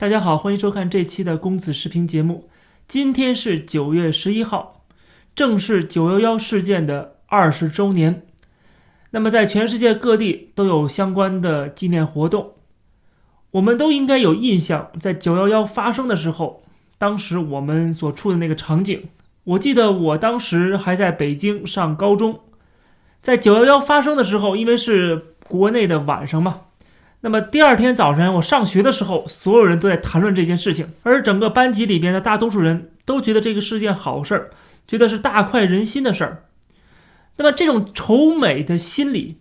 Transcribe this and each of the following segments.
大家好，欢迎收看这期的公子视频节目。今天是九月十一号，正是九幺幺事件的二十周年。那么，在全世界各地都有相关的纪念活动。我们都应该有印象，在九幺幺发生的时候，当时我们所处的那个场景。我记得我当时还在北京上高中，在九幺幺发生的时候，因为是国内的晚上嘛。那么第二天早晨，我上学的时候，所有人都在谈论这件事情，而整个班级里边的大多数人都觉得这个是件好事儿，觉得是大快人心的事儿。那么这种仇美的心理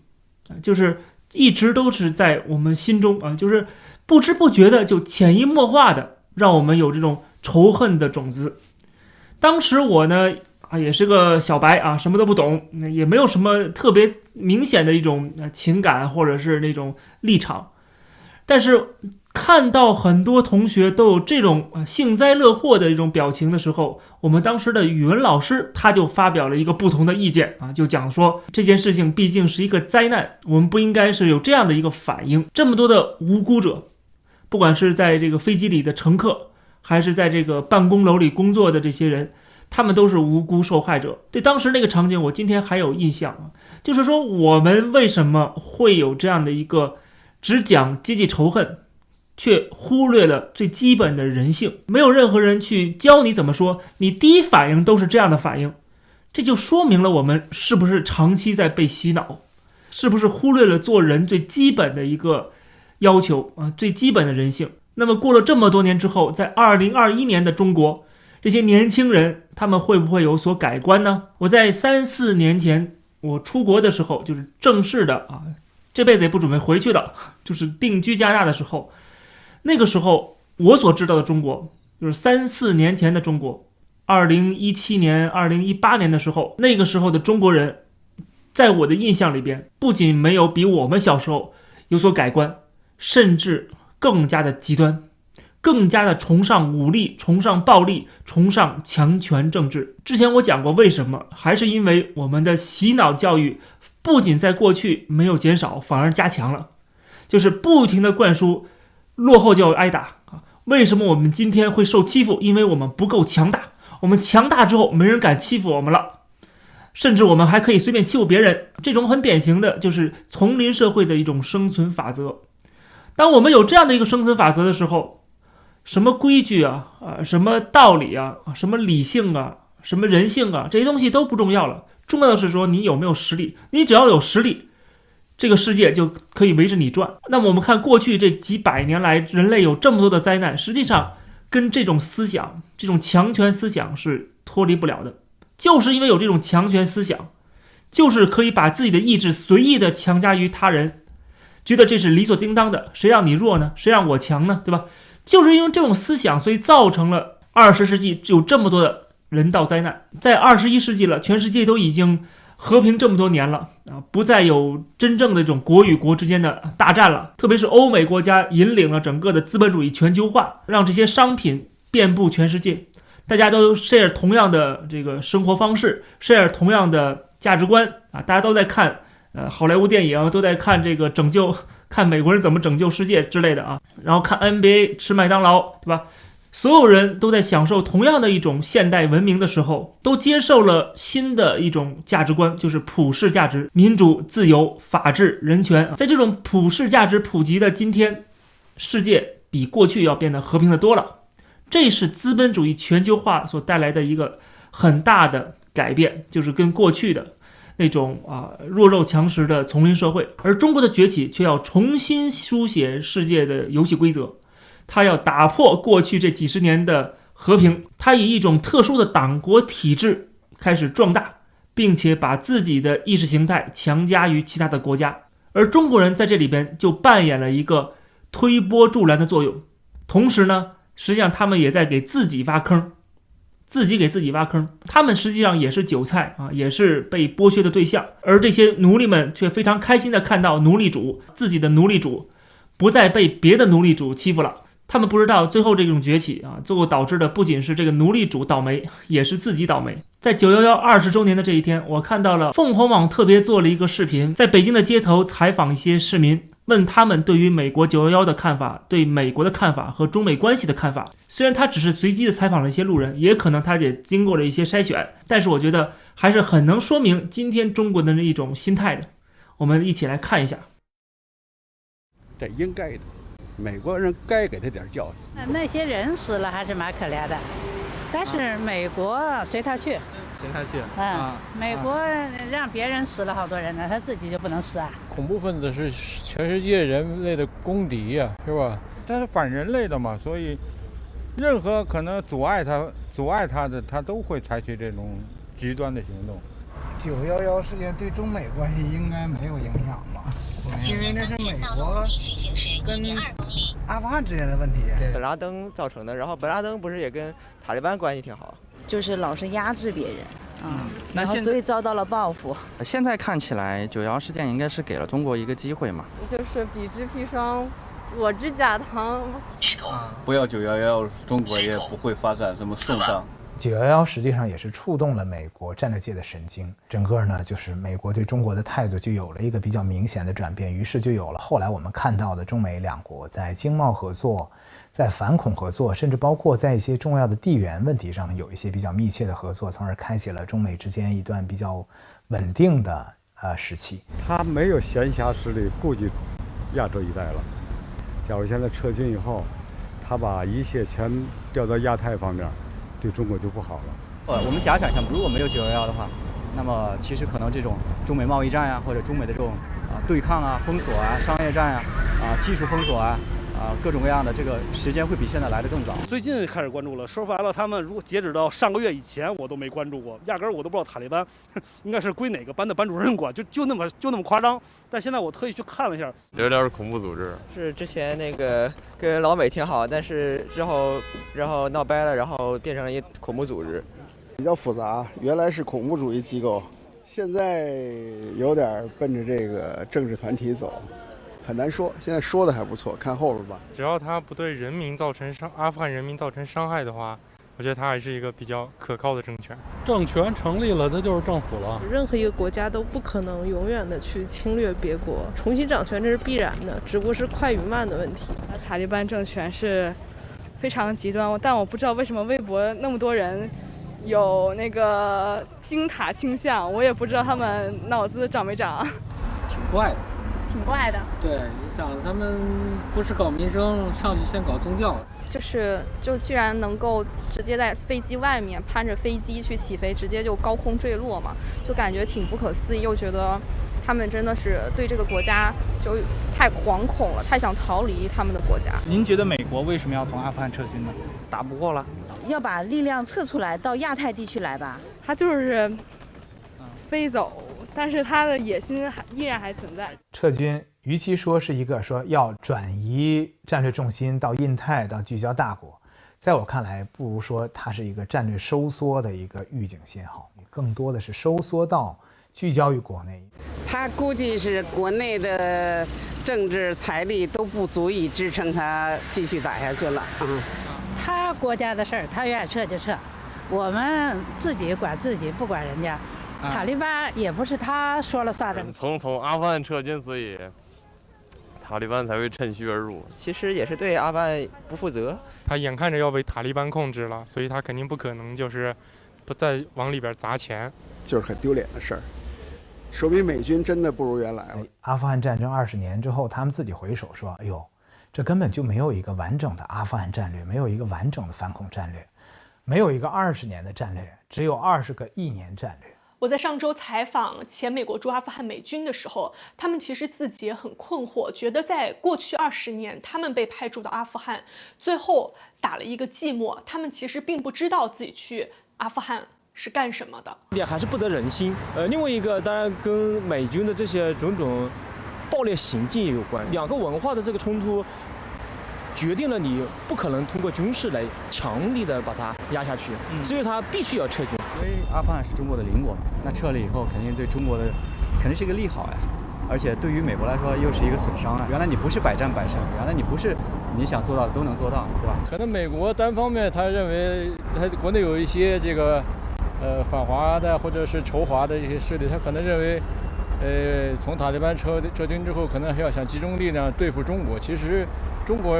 啊，就是一直都是在我们心中啊，就是不知不觉的就潜移默化的让我们有这种仇恨的种子。当时我呢啊也是个小白啊，什么都不懂，也没有什么特别明显的一种情感或者是那种立场。但是看到很多同学都有这种幸灾乐祸的一种表情的时候，我们当时的语文老师他就发表了一个不同的意见啊，就讲说这件事情毕竟是一个灾难，我们不应该是有这样的一个反应。这么多的无辜者，不管是在这个飞机里的乘客，还是在这个办公楼里工作的这些人，他们都是无辜受害者。对当时那个场景，我今天还有印象啊，就是说我们为什么会有这样的一个。只讲阶级仇恨，却忽略了最基本的人性。没有任何人去教你怎么说，你第一反应都是这样的反应，这就说明了我们是不是长期在被洗脑，是不是忽略了做人最基本的一个要求啊，最基本的人性。那么过了这么多年之后，在二零二一年的中国，这些年轻人他们会不会有所改观呢？我在三四年前我出国的时候，就是正式的啊。这辈子也不准备回去的，就是定居加拿大的时候，那个时候我所知道的中国，就是三四年前的中国，二零一七年、二零一八年的时候，那个时候的中国人，在我的印象里边，不仅没有比我们小时候有所改观，甚至更加的极端，更加的崇尚武力、崇尚暴力、崇尚强权政治。之前我讲过，为什么？还是因为我们的洗脑教育。不仅在过去没有减少，反而加强了，就是不停的灌输，落后就要挨打啊！为什么我们今天会受欺负？因为我们不够强大，我们强大之后，没人敢欺负我们了，甚至我们还可以随便欺负别人。这种很典型的就是丛林社会的一种生存法则。当我们有这样的一个生存法则的时候，什么规矩啊啊，什么道理啊，什么理性啊，什么人性啊，这些东西都不重要了。重要的是说你有没有实力，你只要有实力，这个世界就可以围着你转。那么我们看过去这几百年来，人类有这么多的灾难，实际上跟这种思想、这种强权思想是脱离不了的。就是因为有这种强权思想，就是可以把自己的意志随意的强加于他人，觉得这是理所应当的。谁让你弱呢？谁让我强呢？对吧？就是因为这种思想，所以造成了二十世纪有这么多的。人道灾难在二十一世纪了，全世界都已经和平这么多年了啊，不再有真正的这种国与国之间的大战了。特别是欧美国家引领了整个的资本主义全球化，让这些商品遍布全世界，大家都 share 同样的这个生活方式，share 同样的价值观啊，大家都在看呃好莱坞电影，都在看这个拯救，看美国人怎么拯救世界之类的啊，然后看 NBA，吃麦当劳，对吧？所有人都在享受同样的一种现代文明的时候，都接受了新的一种价值观，就是普世价值、民主、自由、法治、人权。在这种普世价值普及的今天，世界比过去要变得和平的多了。这是资本主义全球化所带来的一个很大的改变，就是跟过去的那种啊弱肉强食的丛林社会，而中国的崛起却要重新书写世界的游戏规则。它要打破过去这几十年的和平，它以一种特殊的党国体制开始壮大，并且把自己的意识形态强加于其他的国家，而中国人在这里边就扮演了一个推波助澜的作用。同时呢，实际上他们也在给自己挖坑，自己给自己挖坑。他们实际上也是韭菜啊，也是被剥削的对象，而这些奴隶们却非常开心的看到奴隶主自己的奴隶主不再被别的奴隶主欺负了。他们不知道，最后这种崛起啊，最后导致的不仅是这个奴隶主倒霉，也是自己倒霉。在九幺幺二十周年的这一天，我看到了凤凰网特别做了一个视频，在北京的街头采访一些市民，问他们对于美国九幺幺的看法，对美国的看法和中美关系的看法。虽然他只是随机的采访了一些路人，也可能他也经过了一些筛选，但是我觉得还是很能说明今天中国的那一种心态的。我们一起来看一下。这应该的，美国人该给他点教训。那些人死了还是蛮可怜的，但是美国随他去。跟他去啊！美国让别人死了好多人呢，他自己就不能死啊？恐怖分子是全世界人类的公敌呀，是吧？他是反人类的嘛，所以任何可能阻碍他、阻碍他的，他都会采取这种极端的行动。九幺幺事件对中美关系应该没有影响吧？因为那是美国跟阿富汗之间的问题。本拉登造成的，然后本拉登不是也跟塔利班关系挺好？就是老是压制别人，嗯，然后所以遭到了报复。现在看起来，九幺事件应该是给了中国一个机会嘛？就是彼之砒霜，我之假糖。不要九幺幺，中国也不会发展这么顺畅。九幺幺实际上也是触动了美国战略界的神经，整个呢就是美国对中国的态度就有了一个比较明显的转变，于是就有了后来我们看到的中美两国在经贸合作。在反恐合作，甚至包括在一些重要的地缘问题上有一些比较密切的合作，从而开启了中美之间一段比较稳定的呃时期。他没有闲暇时力顾及亚洲一带了。假如现在撤军以后，他把一切全调到亚太方面，对中国就不好了。呃，我们假想一下，如果没有九幺幺的话，那么其实可能这种中美贸易战呀，或者中美的这种啊对抗啊、封锁啊、商业战呀、啊技术封锁啊。啊，各种各样的这个时间会比现在来的更早。最近开始关注了，说白了，他们如果截止到上个月以前，我都没关注过，压根儿我都不知道塔利班 应该是归哪个班的班主任管，就就那么就那么夸张。但现在我特意去看了一下，有点是恐怖组织。是之前那个跟老美挺好，但是之后然后闹掰了，然后变成了一恐怖组织，比较复杂。原来是恐怖主义机构，现在有点奔着这个政治团体走。很难说，现在说的还不错，看后边吧。只要他不对人民造成伤，阿富汗人民造成伤害的话，我觉得他还是一个比较可靠的政权。政权成立了，他就是政府了。任何一个国家都不可能永远的去侵略别国，重新掌权这是必然的，只不过是快与慢的问题。塔利班政权是非常极端，但我不知道为什么微博那么多人有那个金塔倾向，我也不知道他们脑子长没长。挺怪的。挺怪的，对，你想他们不是搞民生，上去先搞宗教，就是就居然能够直接在飞机外面攀着飞机去起飞，直接就高空坠落嘛，就感觉挺不可思议，又觉得他们真的是对这个国家就太惶恐了，太想逃离他们的国家。您觉得美国为什么要从阿富汗撤军呢？打不过了，要把力量撤出来到亚太地区来吧？他就是飞走。但是他的野心还依然还存在。撤军，与其说是一个说要转移战略重心到印太，到聚焦大国，在我看来，不如说它是一个战略收缩的一个预警信号。更多的是收缩到聚焦于国内。他估计是国内的政治财力都不足以支撑他继续打下去了。嗯，他国家的事儿，他愿意撤就撤，我们自己管自己，不管人家。塔利班也不是他说了算的。从从阿富汗撤军，所以塔利班才会趁虚而入。其实也是对阿富汗不负责。他眼看着要被塔利班控制了，所以他肯定不可能就是不再往里边砸钱。就是很丢脸的事儿，说明美军真的不如原来了。阿富汗战争二十年之后，他们自己回首说：“哎呦，这根本就没有一个完整的阿富汗战略，没有一个完整的反恐战略，没有一个二十年的战略，只有二十个一年战略。”我在上周采访前美国驻阿富汗美军的时候，他们其实自己也很困惑，觉得在过去二十年，他们被派驻到阿富汗，最后打了一个寂寞。他们其实并不知道自己去阿富汗是干什么的。点还是不得人心。呃，另外一个当然跟美军的这些种种暴烈行径也有关。两个文化的这个冲突，决定了你不可能通过军事来强力的把它压下去，所以他必须要撤军。因为阿富汗是中国的邻国嘛，那撤了以后肯定对中国的肯定是一个利好呀，而且对于美国来说又是一个损伤啊。原来你不是百战百胜，原来你不是你想做到的都能做到，对吧？可能美国单方面他认为他国内有一些这个呃反华的或者是仇华的一些势力，他可能认为呃，从塔利班撤撤军之后，可能还要想集中力量对付中国。其实中国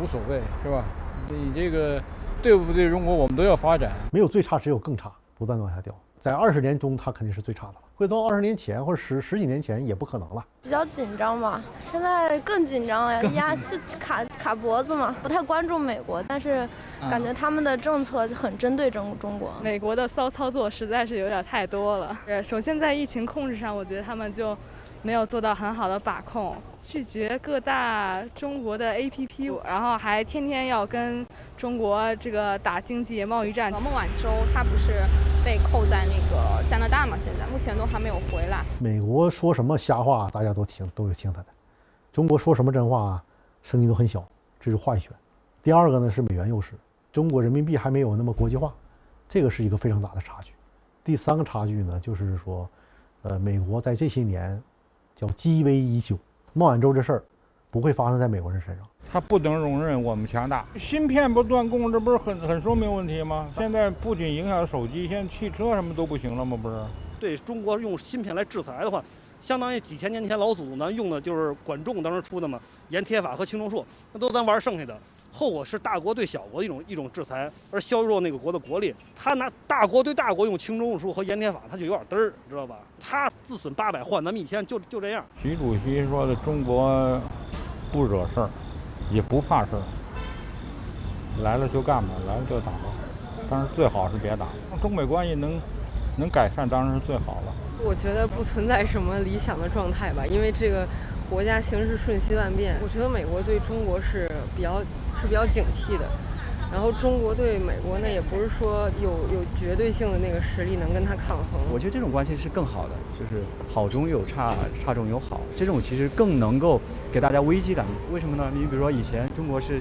无所谓，是吧？你这个对不对中国，我们都要发展。没有最差，只有更差，不断往下掉。在二十年中，它肯定是最差的了。回到二十年前或者十十几年前，也不可能了。比较紧张吧，现在更紧张了呀，压就卡卡脖子嘛。不太关注美国，但是感觉他们的政策就很针对中中国。美国的骚操作实在是有点太多了。对，首先在疫情控制上，我觉得他们就。没有做到很好的把控，拒绝各大中国的 APP，然后还天天要跟中国这个打经济贸易战。孟晚舟她不是被扣在那个加拿大吗？现在目前都还没有回来。美国说什么瞎话，大家都听，都有听他的；中国说什么真话，声音都很小，这是话语权。第二个呢是美元优势，中国人民币还没有那么国际化，这个是一个非常大的差距。第三个差距呢就是说，呃，美国在这些年。叫积危已久，孟晚舟这事儿不会发生在美国人身上。他不能容忍我们强大，芯片不断供，这不是很很说明问题吗？现在不仅影响手机，现在汽车什么都不行了吗？不是？对中国用芯片来制裁的话，相当于几千年前老祖宗咱用的就是管仲当时出的嘛，盐铁法和青铜术，那都咱玩剩下的。后果是大国对小国的一种一种制裁，而削弱那个国的国力。他拿大国对大国用轻重术和盐铁法，他就有点嘚儿，知道吧？他自损八百，换咱们一千，就就这样。习主席说的，中国不惹事儿，也不怕事儿，来了就干吧，来了就打吧。但是最好是别打。中美关系能能改善，当然是最好了。我觉得不存在什么理想的状态吧，因为这个国家形势瞬息万变。我觉得美国对中国是比较。是比较警惕的，然后中国对美国呢，也不是说有有绝对性的那个实力能跟他抗衡。我觉得这种关系是更好的，就是好中有差，差中有好，这种其实更能够给大家危机感。为什么呢？你比如说以前中国是，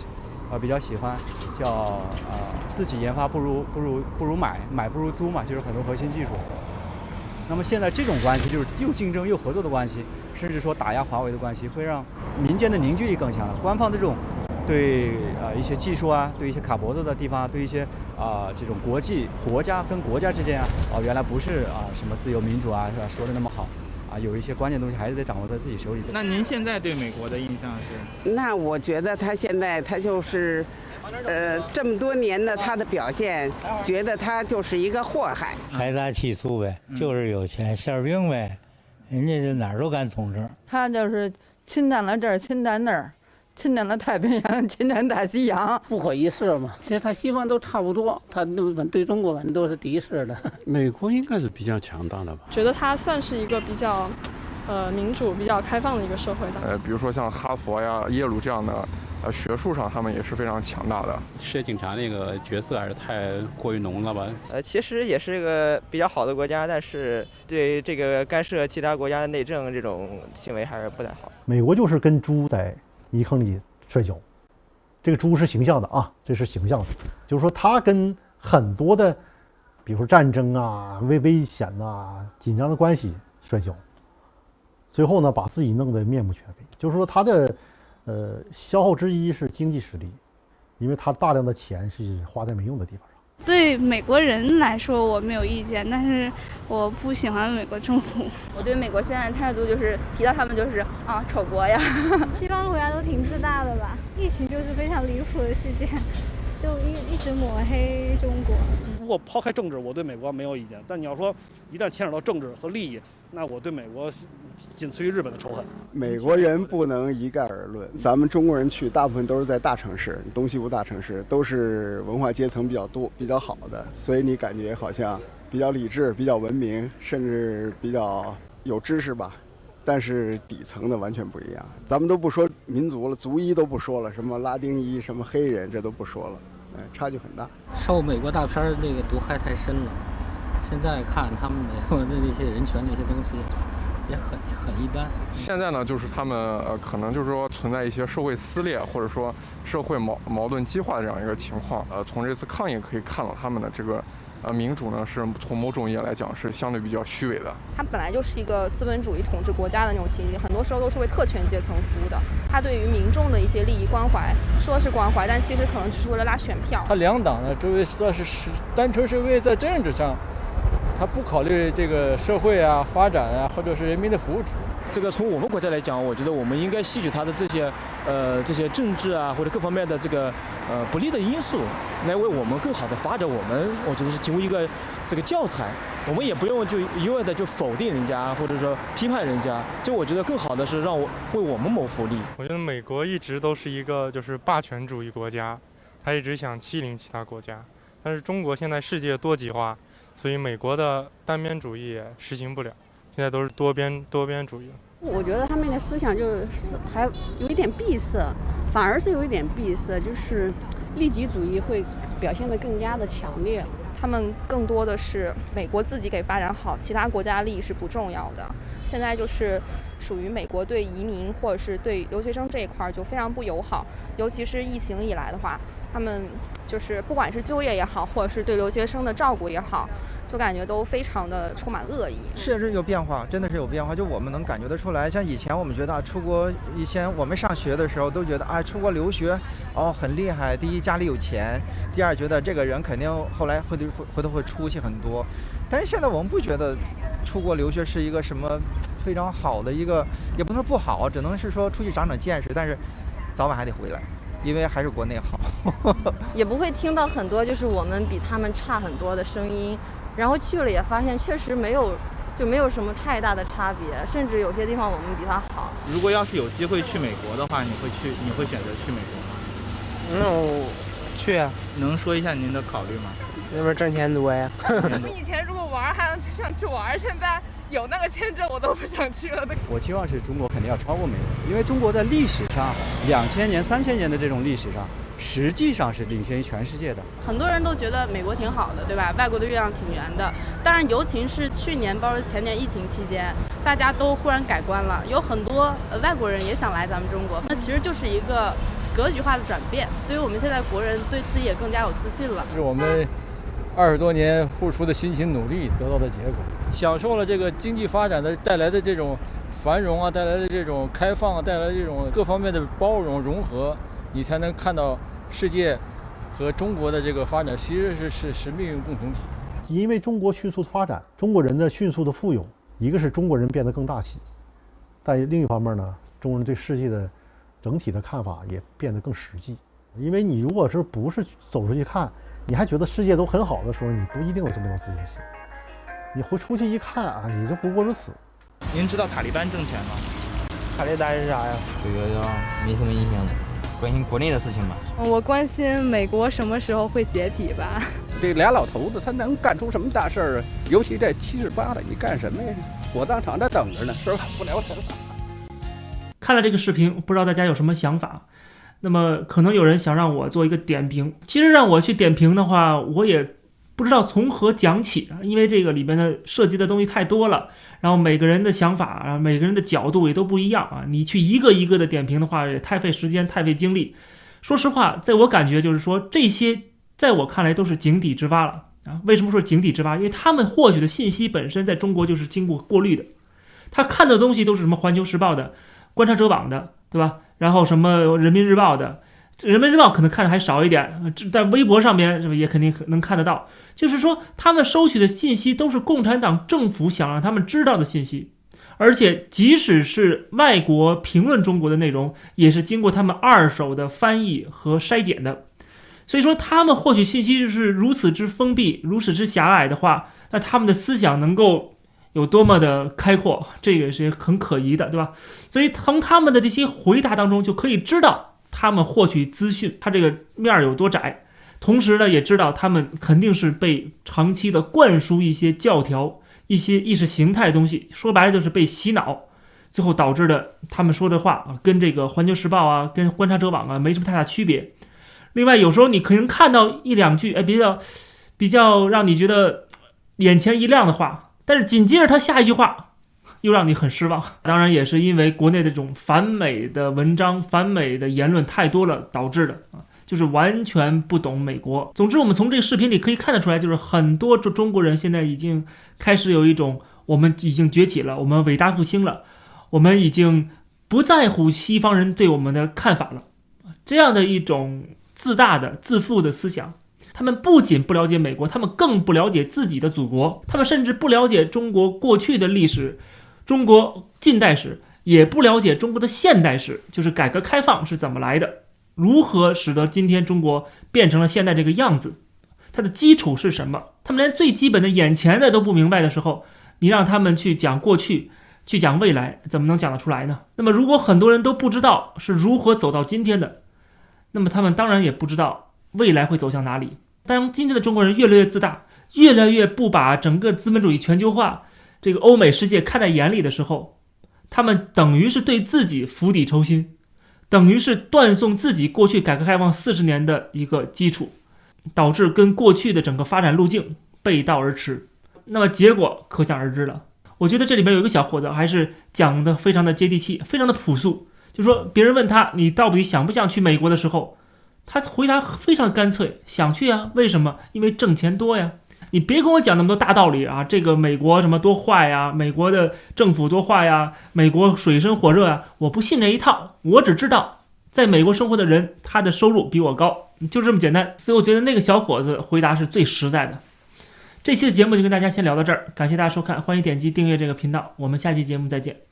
呃，比较喜欢叫呃自己研发不如不如不如买，买不如租嘛，就是很多核心技术。那么现在这种关系就是又竞争又合作的关系，甚至说打压华为的关系，会让民间的凝聚力更强了。官方的这种。对呃一些技术啊，对一些卡脖子的地方，对一些啊这种国际国家跟国家之间啊，哦原来不是啊什么自由民主啊是吧说的那么好，啊有一些关键东西还是得掌握在自己手里。那您现在对美国的印象是？那我觉得他现在他就是，呃这么多年的他的表现，觉得他就是一个祸害。财大气粗呗，就是有钱馅儿饼呗，人家就哪儿都敢统治。他就是侵占了这儿，侵占那儿。侵占了太平洋，侵占大西洋，不可一世嘛。其实他西方都差不多，他都对中国反正都是敌视的。美国应该是比较强大的吧？觉得他算是一个比较，呃，民主、比较开放的一个社会的。呃，比如说像哈佛呀、耶鲁这样的，呃，学术上他们也是非常强大的。世界警察那个角色还是太过于浓了吧？呃，其实也是一个比较好的国家，但是对这个干涉其他国家的内政这种行为还是不太好。美国就是跟猪在。泥坑里摔跤，这个猪是形象的啊，这是形象的，就是说他跟很多的，比如说战争啊、危危险呐、紧张的关系摔跤，最后呢把自己弄得面目全非。就是说他的呃消耗之一是经济实力，因为他大量的钱是花在没用的地方。对美国人来说我没有意见，但是我不喜欢美国政府。我对美国现在的态度就是提到他们就是啊丑国呀。西方国家都挺自大的吧？疫情就是非常离谱的事件，就一一直抹黑中国。如果抛开政治，我对美国没有意见。但你要说一旦牵扯到政治和利益，那我对美国仅次于日本的仇恨。美国人不能一概而论，咱们中国人去大部分都是在大城市，东西部大城市都是文化阶层比较多、比较好的，所以你感觉好像比较理智、比较文明，甚至比较有知识吧。但是底层的完全不一样。咱们都不说民族了，族裔都不说了，什么拉丁裔、什么黑人，这都不说了，哎，差距很大。受美国大片那个毒害太深了。现在看他们美国的那些人权那些东西也很很一般。现在呢，就是他们呃，可能就是说存在一些社会撕裂，或者说社会矛矛盾激化的这样一个情况。呃，从这次抗议可以看到他们的这个呃民主呢，是从某种意义来讲是相对比较虚伪的。它本来就是一个资本主义统治国家的那种情形，很多时候都是为特权阶层服务的。它对于民众的一些利益关怀，说是关怀，但其实可能只是为了拉选票。它两党呢，这为说是是单纯是为在政治上。它不考虑这个社会啊、发展啊，或者是人民的福祉。这个从我们国家来讲，我觉得我们应该吸取它的这些呃这些政治啊或者各方面的这个呃不利的因素，来为我们更好的发展。我们我觉得是提供一个这个教材。我们也不用就一味的就否定人家，或者说批判人家。就我觉得更好的是让我为我们谋福利。我觉得美国一直都是一个就是霸权主义国家，他一直想欺凌其他国家。但是中国现在世界多极化，所以美国的单边主义实行不了。现在都是多边多边主义。我觉得他们的思想就是还有一点闭塞，反而是有一点闭塞，就是利己主义会表现得更加的强烈。他们更多的是美国自己给发展好，其他国家利益是不重要的。现在就是属于美国对移民或者是对留学生这一块就非常不友好，尤其是疫情以来的话，他们就是不管是就业也好，或者是对留学生的照顾也好。就感觉都非常的充满恶意，确实有变化，真的是有变化。就我们能感觉得出来，像以前我们觉得出国，以前我们上学的时候都觉得，啊，出国留学哦很厉害。第一家里有钱，第二觉得这个人肯定后来回头回头会出息很多。但是现在我们不觉得出国留学是一个什么非常好的一个，也不能说不好，只能是说出去长长见识。但是早晚还得回来，因为还是国内好。也不会听到很多就是我们比他们差很多的声音。然后去了也发现确实没有，就没有什么太大的差别，甚至有些地方我们比他好。如果要是有机会去美国的话，你会去？你会选择去美国吗？嗯，去啊。能说一下您的考虑吗？那边挣钱多呀。以前如果玩还能想去玩，现在有那个签证我都不想去了。我期望是中国肯定要超过美国，因为中国在历史上两千年、三千年的这种历史上。实际上是领先于全世界的。很多人都觉得美国挺好的，对吧？外国的月亮挺圆的。当然，尤其是去年，包括前年疫情期间，大家都忽然改观了，有很多外国人也想来咱们中国。那其实就是一个格局化的转变。对于我们现在国人，对自己也更加有自信了。是我们二十多年付出的辛勤努力得到的结果，享受了这个经济发展的带来的这种繁荣啊，带来的这种开放啊，带来这种各方面的包容融合，你才能看到。世界和中国的这个发展其实是是是命运共同体。因为中国迅速的发展，中国人的迅速的富有，一个是中国人变得更大气，但另一方面呢，中国人对世界的整体的看法也变得更实际。因为你如果是不是走出去看，你还觉得世界都很好的时候，你不一定有这么多自信心。你回出去一看啊，也就不过如此。您知道塔利班政权吗？塔利班是啥呀？这个要没什么印象的。关心国内的事情吧。我关心美国什么时候会解体吧。这俩老头子他能干出什么大事儿啊？尤其这七十八的，你干什么呀？火葬场在等着呢，是吧？不聊了。看了这个视频，不知道大家有什么想法？那么可能有人想让我做一个点评。其实让我去点评的话，我也不知道从何讲起啊，因为这个里边的涉及的东西太多了。然后每个人的想法啊，每个人的角度也都不一样啊。你去一个一个的点评的话，也太费时间，太费精力。说实话，在我感觉就是说，这些在我看来都是井底之蛙了啊。为什么说井底之蛙？因为他们获取的信息本身在中国就是经过过滤的，他看的东西都是什么《环球时报》的、《观察者网》的，对吧？然后什么《人民日报》的，《人民日报》可能看的还少一点，这在微博上面是不是也肯定能看得到？就是说，他们收取的信息都是共产党政府想让他们知道的信息，而且即使是外国评论中国的内容，也是经过他们二手的翻译和筛检的。所以说，他们获取信息是如此之封闭、如此之狭隘的话，那他们的思想能够有多么的开阔，这个是很可疑的，对吧？所以从他们的这些回答当中，就可以知道他们获取资讯，他这个面儿有多窄。同时呢，也知道他们肯定是被长期的灌输一些教条、一些意识形态的东西，说白了就是被洗脑，最后导致的他们说的话啊，跟这个《环球时报》啊、跟《观察者网》啊没什么太大区别。另外，有时候你可能看到一两句哎比较比较让你觉得眼前一亮的话，但是紧接着他下一句话又让你很失望。当然，也是因为国内这种反美的文章、反美的言论太多了导致的啊。就是完全不懂美国。总之，我们从这个视频里可以看得出来，就是很多中中国人现在已经开始有一种我们已经崛起了，我们伟大复兴了，我们已经不在乎西方人对我们的看法了，这样的一种自大的自负的思想。他们不仅不了解美国，他们更不了解自己的祖国，他们甚至不了解中国过去的历史，中国近代史，也不了解中国的现代史，就是改革开放是怎么来的，如何使得今天中国变成了现在这个样子，它的基础是什么？他们连最基本的眼前的都不明白的时候，你让他们去讲过去，去讲未来，怎么能讲得出来呢？那么，如果很多人都不知道是如何走到今天的，那么他们当然也不知道未来会走向哪里。当今天的中国人越来越自大，越来越不把整个资本主义全球化这个欧美世界看在眼里的时候，他们等于是对自己釜底抽薪，等于是断送自己过去改革开放四十年的一个基础，导致跟过去的整个发展路径背道而驰。那么结果可想而知了。我觉得这里边有一个小伙子还是讲的非常的接地气，非常的朴素。就说别人问他你到底想不想去美国的时候，他回答非常干脆，想去啊。为什么？因为挣钱多呀。你别跟我讲那么多大道理啊！这个美国什么多坏呀？美国的政府多坏呀？美国水深火热呀？我不信这一套。我只知道，在美国生活的人，他的收入比我高，就这么简单。所以我觉得那个小伙子回答是最实在的。这期的节目就跟大家先聊到这儿，感谢大家收看，欢迎点击订阅这个频道，我们下期节目再见。